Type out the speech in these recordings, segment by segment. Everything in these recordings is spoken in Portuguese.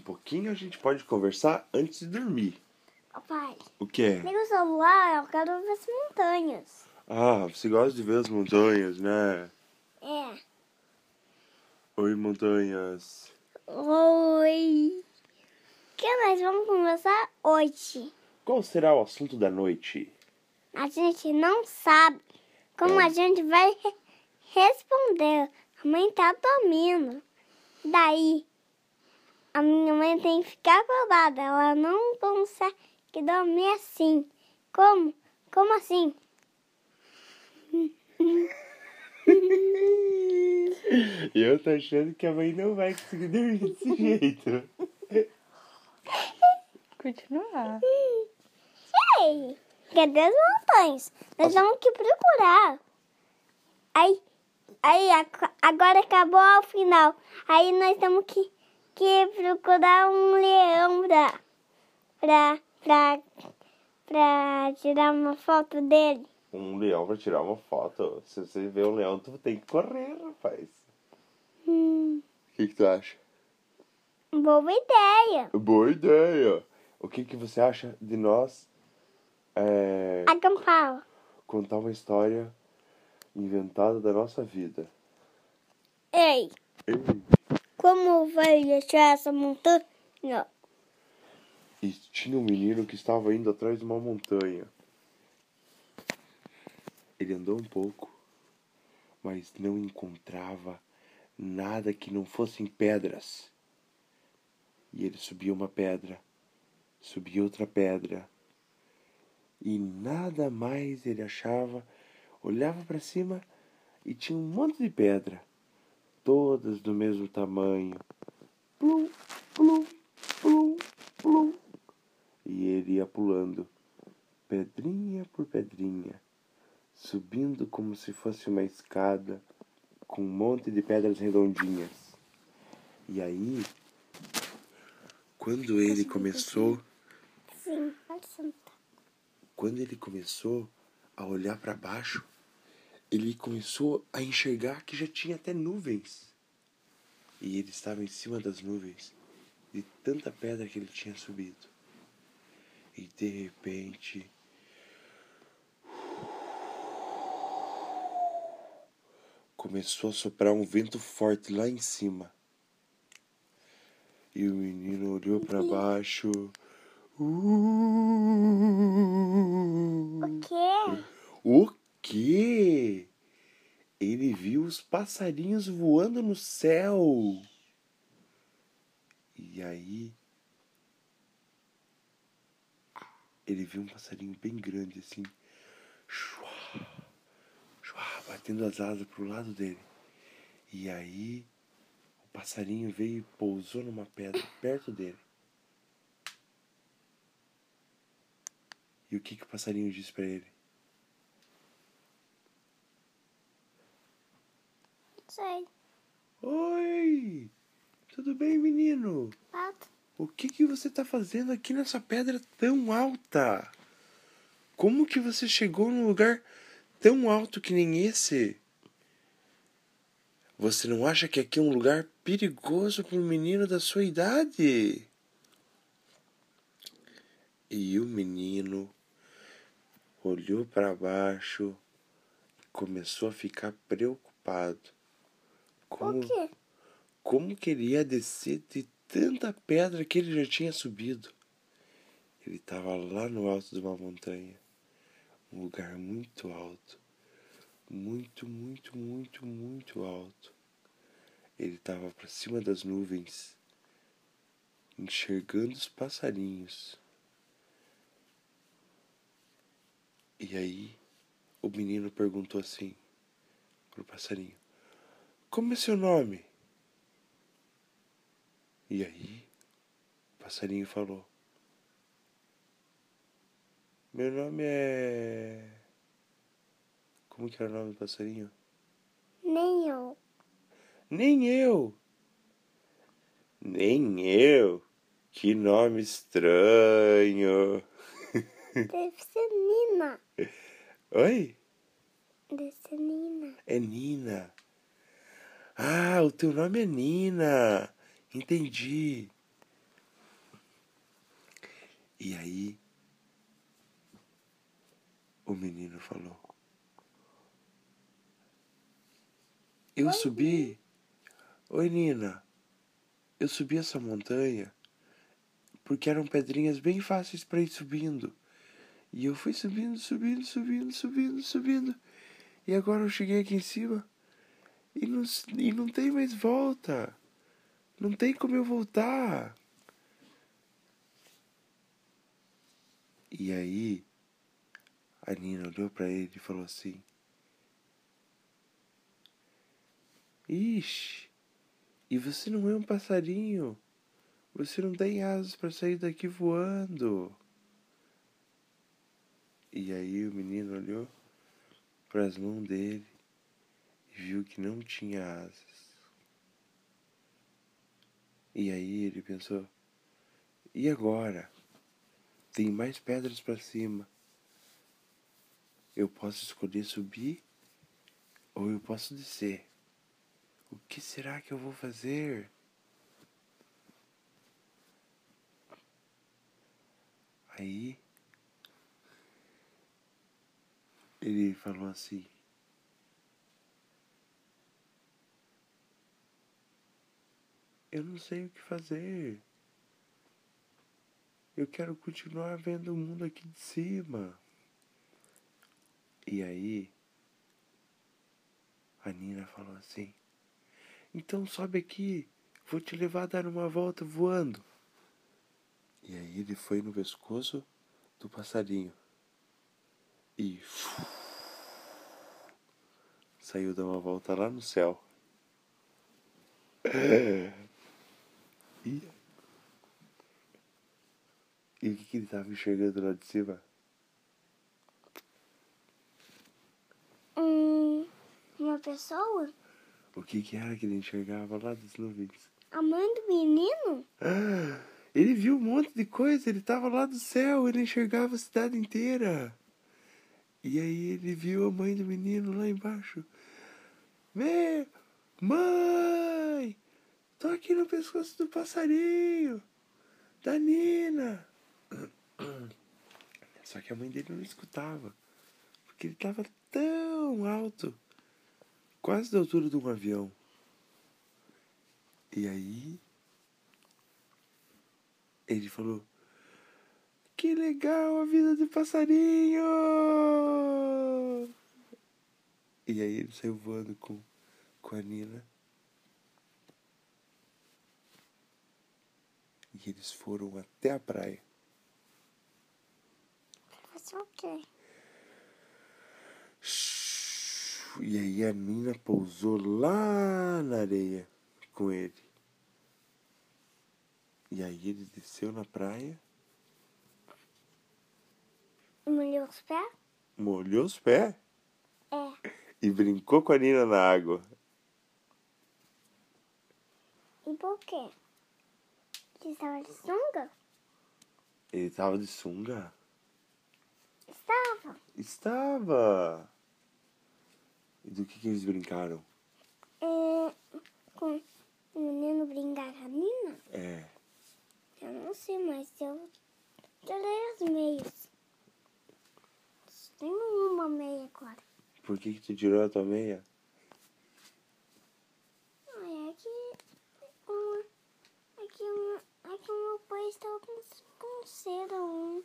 pouquinho a gente pode conversar antes de dormir. Pai, O que é? liga o celular, eu quero ver as montanhas. Ah, você gosta de ver as montanhas, né? É. Oi, montanhas. Oi. O que nós vamos conversar hoje? Qual será o assunto da noite? A gente não sabe como É. a gente vai re- responder. A mãe tá dormindo. Daí, a minha mãe tem que ficar acordada. Ela não consegue dormir assim. Como? Como assim? E eu tô achando que a mãe não vai conseguir dormir desse jeito. Continuar. Ei, cadê as montanhas? Nós temos que procurar. Aí, aí agora acabou ao final. Aí nós temos que, que procurar um leão pra, pra, pra, pra tirar uma foto dele. Um leão pra tirar uma foto. Se você vê um leão, tu tem que correr, rapaz. Hum, O que, que tu acha? boa ideia. Boa ideia. O que, que você acha de nós é, Acampar. contar uma história inventada da nossa vida? Ei, Ei. Como vai deixar essa montanha? E tinha um menino que estava indo atrás de uma montanha. Ele andou um pouco, mas não encontrava nada que não fossem pedras. E ele subia uma pedra, subia outra pedra, e nada mais ele achava. Olhava para cima e tinha um monte de pedra, todas do mesmo tamanho. Plum, plum, plum, plum. E ele ia pulando, pedrinha por pedrinha, subindo como se fosse uma escada, com um monte de pedras redondinhas. E aí, quando ele começou, Sim, pode sentar. quando ele começou a olhar para baixo, ele começou a enxergar que já tinha até nuvens. E ele estava em cima das nuvens, de tanta pedra que ele tinha subido. E de repente, começou a soprar um vento forte lá em cima. E o menino olhou para baixo. Uh, O quê? o quê? Ele viu os passarinhos voando no céu. E aí. Ele viu um passarinho bem grande assim. Chua, chua, batendo as asas pro lado dele. E aí. O passarinho veio e pousou numa pedra perto dele. E o que, que o passarinho disse pra ele? Não sei. Oi! Tudo bem, menino? Pato. O que que você tá fazendo aqui nessa pedra tão alta? Como que você chegou num lugar tão alto que nem esse? Você não acha que aqui é um lugar perigoso para um menino da sua idade? E o menino olhou para baixo e começou a ficar preocupado. Como O como que ele ia descer de tanta pedra que ele já tinha subido? Ele estava lá no alto de uma montanha, um lugar muito alto, muito, muito, muito, muito alto. Ele estava para cima das nuvens, enxergando os passarinhos. E aí, o menino perguntou assim pro passarinho: Como é seu nome? E aí, o passarinho falou: Meu nome é. Como que era o nome do passarinho? Nem eu. Nem eu! Nem eu! Que nome estranho! Deve ser Nina. Oi? Deve ser Nina. É Nina. Ah, o teu nome é Nina. Entendi. E aí o menino falou: Eu Oi, subi. Oi, Nina. Eu subi essa montanha porque eram pedrinhas bem fáceis para ir subindo. E eu fui subindo, subindo, subindo, subindo, subindo. E agora eu cheguei aqui em cima e não, e não tem mais volta. Não tem como eu voltar. E aí, a Nina olhou para ele e falou assim: Ixi, e você não é um passarinho. Você não tem asas para sair daqui voando. E aí o menino olhou para as mãos dele viu que não tinha asas. E aí ele pensou: e agora? Tem mais pedras para cima. Eu posso escolher subir ou eu posso descer. O que será que eu vou fazer? Aí ele falou assim: Eu não sei o que fazer. Eu quero continuar vendo o mundo aqui de cima. E aí, a Nina falou assim: Então sobe aqui, vou te levar a dar uma volta voando. E aí ele foi no pescoço do passarinho e saiu dar uma volta lá no céu. E, e o que, que ele estava enxergando lá de cima? Hum, uma pessoa? O que, que era que ele enxergava lá das nuvens? A mãe do menino? Ah, ele viu um monte de coisa, ele estava lá do céu, ele enxergava a cidade inteira. E aí ele viu a mãe do menino lá embaixo. Vê, mãe, tô aqui no pescoço do passarinho, da Nina. Só que a mãe dele não escutava, porque ele estava tão alto, quase da altura de um avião. E aí ele falou: Que legal a vida do passarinho! E aí ele saiu voando com, com a Nina. E eles foram até a praia. Fazer o quê? E aí a Nina pousou lá na areia com ele. E aí ele desceu na praia, Molhou os pés? molhou os pés É. e brincou com a Nina na água. E por quê? Você estava de sunga? Ele tava de sunga? Estava. Estava! E do que, que eles brincaram? É, com o menino brincar com a menina? É. Eu não sei, mas eu tirei as meias. Tenho uma meia agora. Por que, que tu tirou a tua meia? Ai, é que. Uma, é que, uma, é que o meu pai estava com, com cera. Um.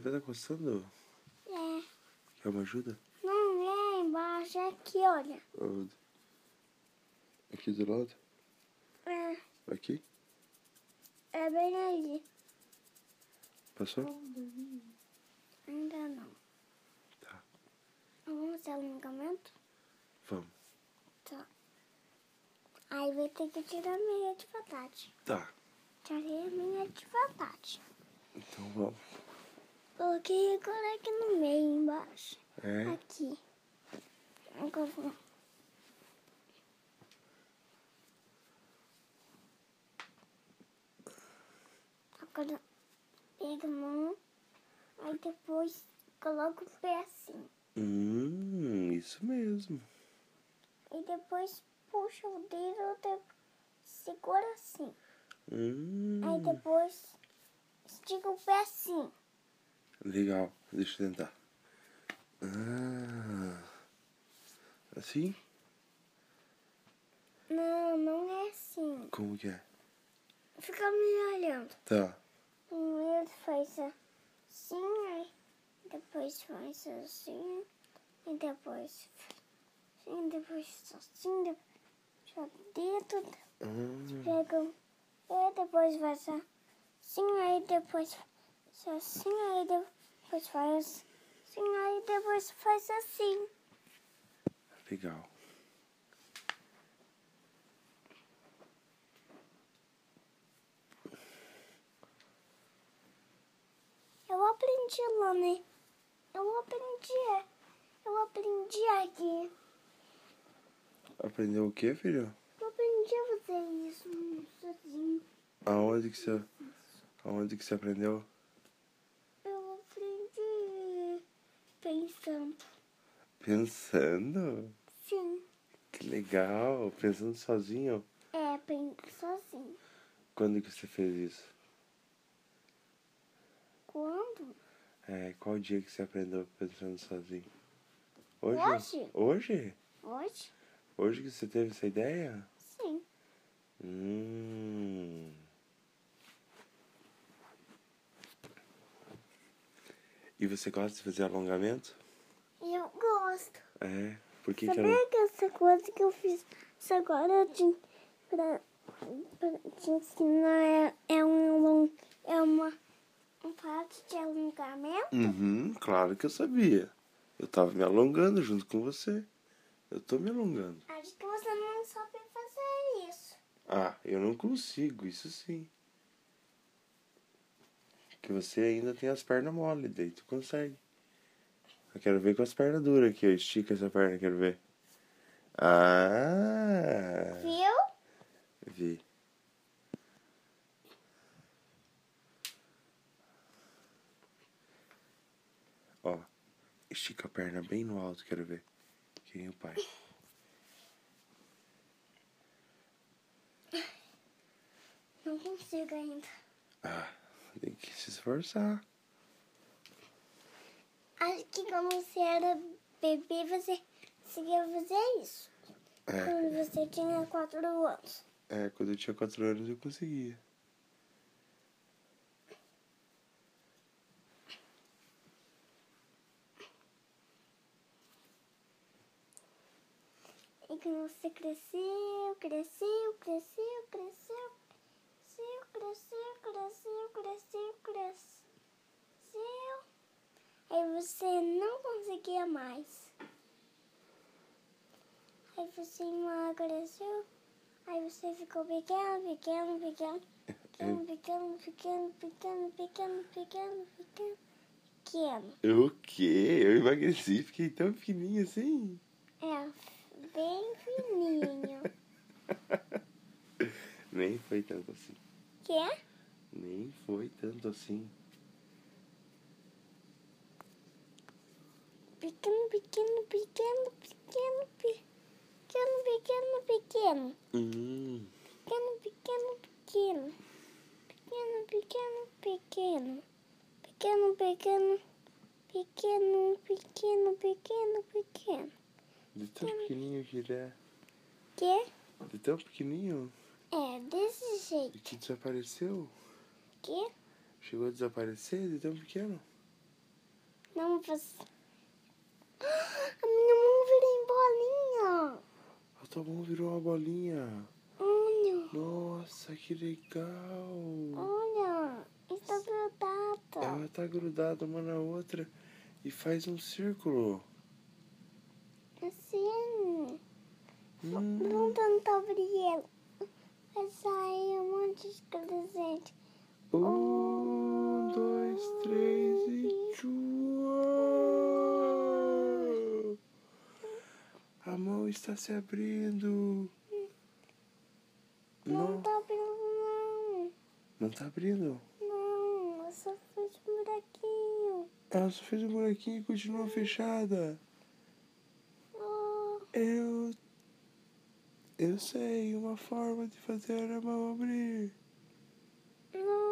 Pé tá coçando? É. Quer uma ajuda? Não, é embaixo, é aqui, olha. Onde? Aqui do lado? É, Aqui? é bem ali. Passou? Ainda não. Tá. Vamos fazer alongamento? Vamos. Tá. Aí vai ter que tirar a meia de verdade. Tá. Tirei a meia de verdade. Então vamos. Coloquei agora aqui no meio, embaixo. É? Aqui. Agora vou. Agora pega a mão, aí depois coloca o pé assim. Hum, isso mesmo. E depois puxa o dedo, de- segura assim. Hum. Aí depois estica o pé assim. Legal, deixa eu tentar. Ah, assim? Não, não é assim. Como que é? Fica me olhando. Tá. Primeiro faz assim, aí depois faz assim, e depois assim, depois assim, depois já dedo, Ah, pega e depois faz assim, aí depois assim, aí depois faz assim, aí depois faz assim. legal. Eu aprendi lá, né? Eu aprendi, eu aprendi aqui. Aprendeu o que, filho? Eu aprendi a fazer isso sozinho. Aonde que você, aonde que você aprendeu? Eu aprendi pensando. Pensando? Sim, Que legal, pensando sozinho. é, penso sozinho. Quando que você fez isso? Quando? É, qual dia que você aprendeu pensando sozinho? Hoje? Hoje. Hoje? Hoje? Hoje que você teve essa ideia? Sim. Hum. E você gosta de fazer alongamento? Eu gosto. É. Por que, que Sabia ela... que essa coisa que eu fiz isso agora de, pra, pra te ensinar é, é, um, é uma, um prato de alongamento? Uhum, claro que eu sabia. Eu tava me alongando junto com você. Eu tô me alongando. Acho que você não sabe fazer isso. Ah, eu não consigo, isso sim. Que você ainda tem as pernas mole, daí tu consegue. Eu quero ver com as pernas duras aqui, ó. Estica essa perna, quero ver. Ah! Viu? Vi. Ó, estica a perna bem no alto, quero ver. Que nem o pai. Não consigo ainda. Ah, tem que se esforçar. Acho que quando você era bebê, você conseguia fazer isso. É, Quando você tinha quatro anos. é, quando eu tinha 4 anos eu conseguia. E quando você cresceu, cresceu, cresceu, cresceu, cresceu, cresceu, cresceu, cresceu, cresceu. Aí você não conseguia mais. Aí você emagreceu. Aí você ficou pequeno, pequeno, pequeno. Pequeno, pequeno, pequeno, pequeno, pequeno, pequeno, pequeno, pequeno. O quê? Eu emagreci, fiquei tão pequenininho assim. É, bem fininho. Nem foi tanto assim. Quê? Nem foi tanto assim. Pequeno, pequeno, pequeno, pequeno, pequeno, pequeno, pequeno. Hum, Pequeno, pequeno, pequeno. Pequeno, pequeno, pequeno. Pequeno, pequeno, pequeno, pequeno, pequeno, pequeno. de tão pequenininho que ele é. Quê? De tão pequenininho É, desse jeito. que desapareceu. Quê? Chegou a desaparecer de tão pequeno. Não, você... A minha mão virou em bolinha. A tua mão virou uma bolinha. Olha, Nossa, que legal. olha. Está grudada. Ela tá grudada uma na outra e faz um círculo. Assim. Hum, tentar abrir ela. Vai sair um monte de presente. um, dois, três e tchau. A mão está se abrindo. Não Não, tá abrindo, não tá abrindo. não. Não, eu só fiz um buraquinho. Ela só fez um buraquinho e continua fechada. Oh, Eu. Eu sei uma forma de fazer a mão abrir. não.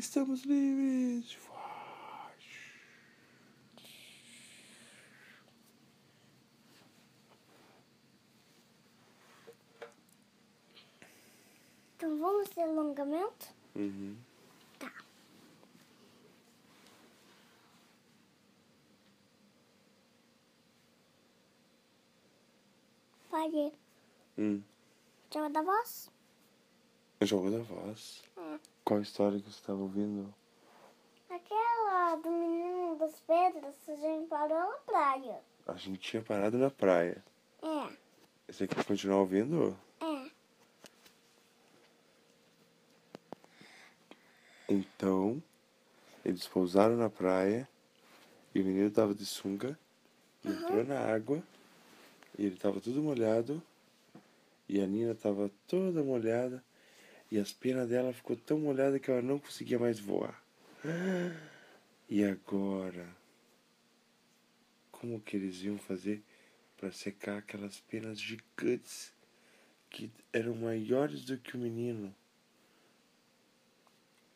Estamos livres! Então vamos ter alongamento? Uhum. Tá. Pode. Hum. Jogo da voz? Jogo da voz. É. Qual história que você estava ouvindo? Aquela do menino das pedras, a gente parou na praia. A gente tinha parado na praia. É, Você quer continuar ouvindo? é. Então, eles pousaram na praia e o menino tava de sunga, e entrou na água e ele tava tudo molhado e a Nina tava toda molhada e as penas dela ficou tão molhada que ela não conseguia mais voar. E agora? Como que eles iam fazer para secar aquelas penas gigantes que eram maiores do que o menino?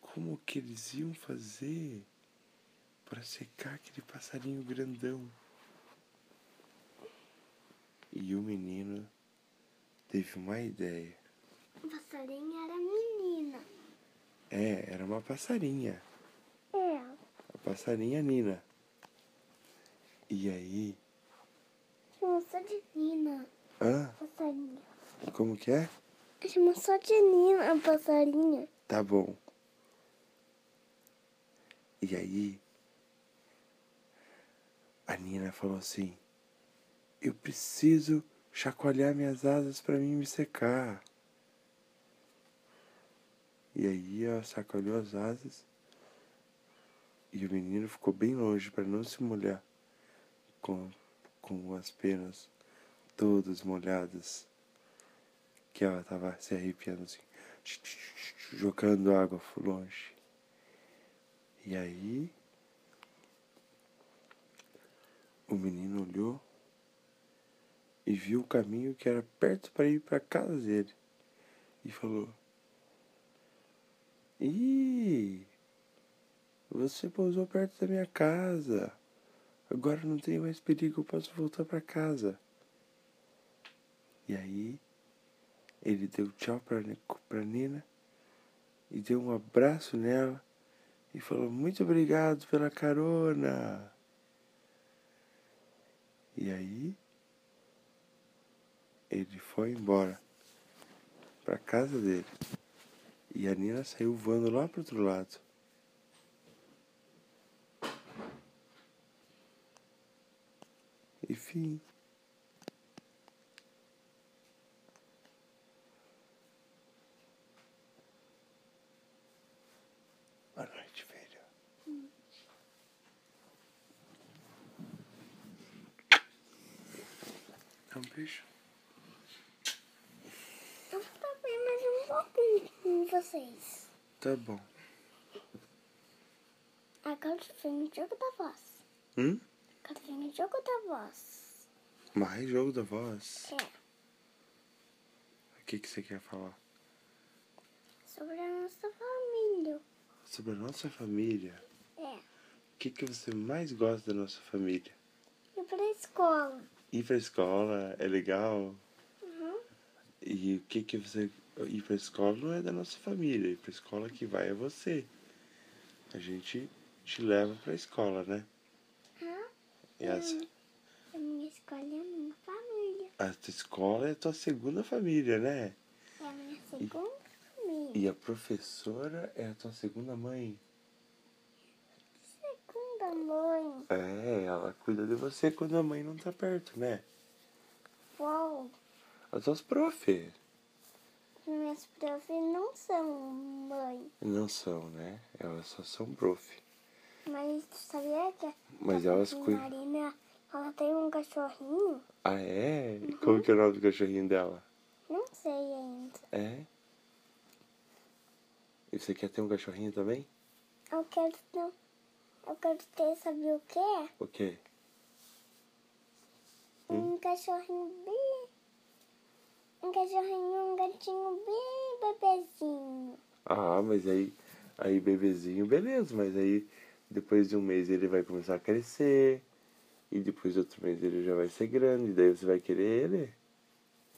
Como que eles iam fazer para secar aquele passarinho grandão? E o menino teve uma ideia. O passarinho era menina. É, era uma passarinha. É. A passarinha Nina. E aí? Chama só de Nina, Hã? passarinho. Como que é? Chama só de Nina, a passarinha. Tá bom. E aí? A Nina falou assim: Eu preciso chacoalhar minhas asas para mim me secar. E aí ela chacoalhou as asas e o menino ficou bem longe para não se molhar com, com as penas todas molhadas que ela tava se arrepiando assim, jogando água longe. E aí o menino olhou e viu o caminho que era perto para ir para casa dele e falou: Ih, você pousou perto da minha casa. Agora não tem mais perigo, eu posso voltar para casa. E aí ele deu tchau pra Nina e deu um abraço nela e falou muito obrigado pela carona. E aí ele foi embora pra casa dele. E a Nina saiu voando lá pro outro lado. E fim. Boa noite, filho. Dá um beijo. Eu também mais um pouquinho com vocês. Tá bom. Agora vem o jogo da voz. Hum? Agora vem o jogo da voz. Mais jogo da voz. É. O que, que você quer falar? Sobre a nossa família. Sobre a nossa família. É. O que, que você mais gosta da nossa família? E pra escola. Ir pra escola é legal? Uhum. E o que que você. Ir pra escola não é da nossa família. Ir pra escola que vai é você. A gente te leva pra escola, né? Hã? E essa, A minha escola é a minha família. a tua escola é a tua segunda família, né? É a minha segunda família. E a professora é a tua segunda mãe. Segunda mãe. É, ela cuida de você quando a mãe não tá perto, né? Uau. As tuas prof. Minhas profs não são mãe. Não são, né? Elas só são prof. Mas tu sabia que a Mas elas prof cuidam. Marina, ela tem um cachorrinho? Ah, é? E Como que é o nome do cachorrinho dela? Não sei ainda. É? E você quer ter um cachorrinho também? Eu quero ter, eu quero ter, sabe o quê? O quê? Um cachorrinho bem... Um cachorrinho, um gatinho bem bebezinho. Ah, mas aí Aí bebezinho, beleza, mas aí depois de um mês ele vai começar a crescer. E depois de outro mês ele já vai ser grande, daí você vai querer ele.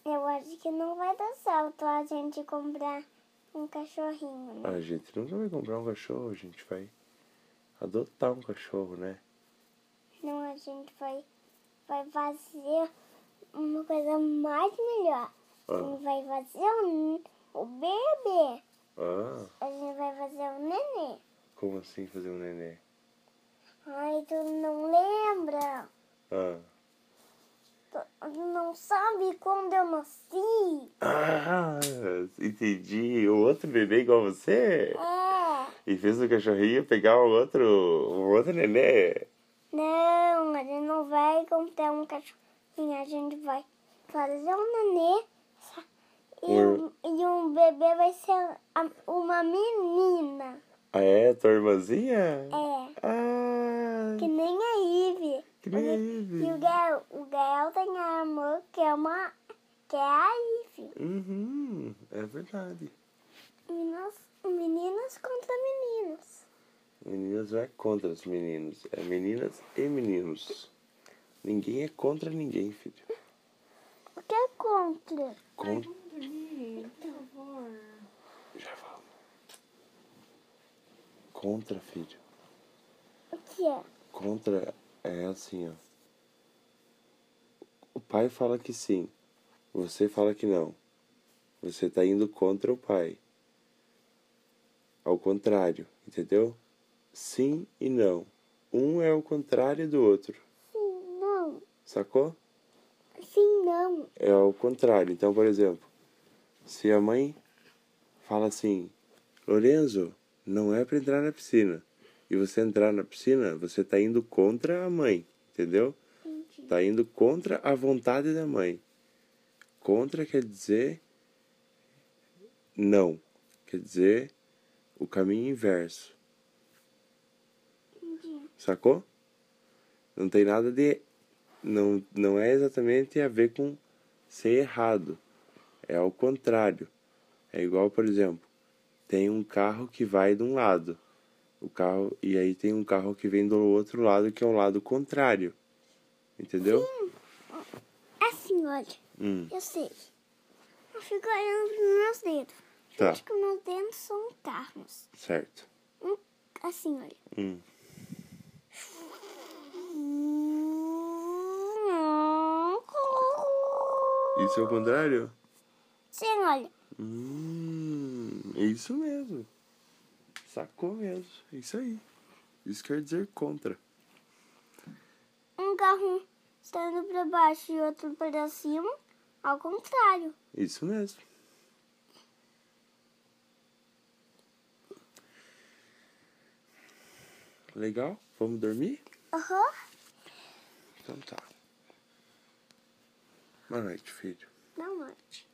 Eu acho que não vai dar certo a gente comprar um cachorrinho, né? A gente nunca vai comprar um cachorro, a gente vai adotar um cachorro, né? Não, a gente vai, vai fazer uma coisa mais melhor. A Ah. gente vai fazer um, o bebê. Ah, A gente vai fazer o nenê. como assim fazer um nenê? Ai, tu não lembra? Ah. Tu não sabe quando eu nasci? Ah, entendi. O outro bebê igual você? É. E fez o cachorrinho pegar um outro, um outro nenê. Não, a gente não vai comprar um cachorrinho. A gente vai fazer um nenê. E, um, e um bebê vai ser uma menina. Ah, é? Tua irmãzinha? É. Ah, Que nem a Ivy. que nem a E Ivy. o Gael, o Gael tem a irmã que é uma. que é a Ivy. Uhum, é verdade. Meninas, meninas contra meninos. Meninas não é contra os meninos, é meninas e meninos. Ninguém é contra ninguém, filho. O que é contra? Con- Vamos dormir, por favor. Já vamos. Contra, filho. O que é? Contra é assim, ó. O pai fala que sim. Você fala que não. Você tá indo contra o pai. Ao contrário, entendeu? Sim e não. Um é o contrário do outro. Sim, não. Sacou? Sim, não. É ao contrário. Então, por exemplo, se a mãe fala assim: Lorenzo, não é para entrar na piscina. E você entrar na piscina, você tá indo contra a mãe, entendeu? Entendi. Tá indo contra a vontade da mãe. Contra quer dizer não. Quer dizer o caminho inverso. Sacou? Não tem nada de. Não, não é exatamente a ver com ser errado. É ao contrário. É igual, por exemplo, tem um carro que vai de um lado. O carro. E aí tem um carro que vem do outro lado, que é um lado contrário. Entendeu? Assim, olha. Hum, Eu sei. Eu fico olhando pros meus dedos. Eu Tá. acho que meus dedos são carros. certo. Um, assim, olha. Hum. Isso é o contrário? Sim, olha. Hum, isso mesmo. Sacou mesmo. Isso aí. Isso quer dizer contra. Um carro está indo pra baixo e outro para cima. Ao contrário. Isso mesmo. Legal? Vamos dormir? Aham. Então tá. Boa noite, filho. Boa noite.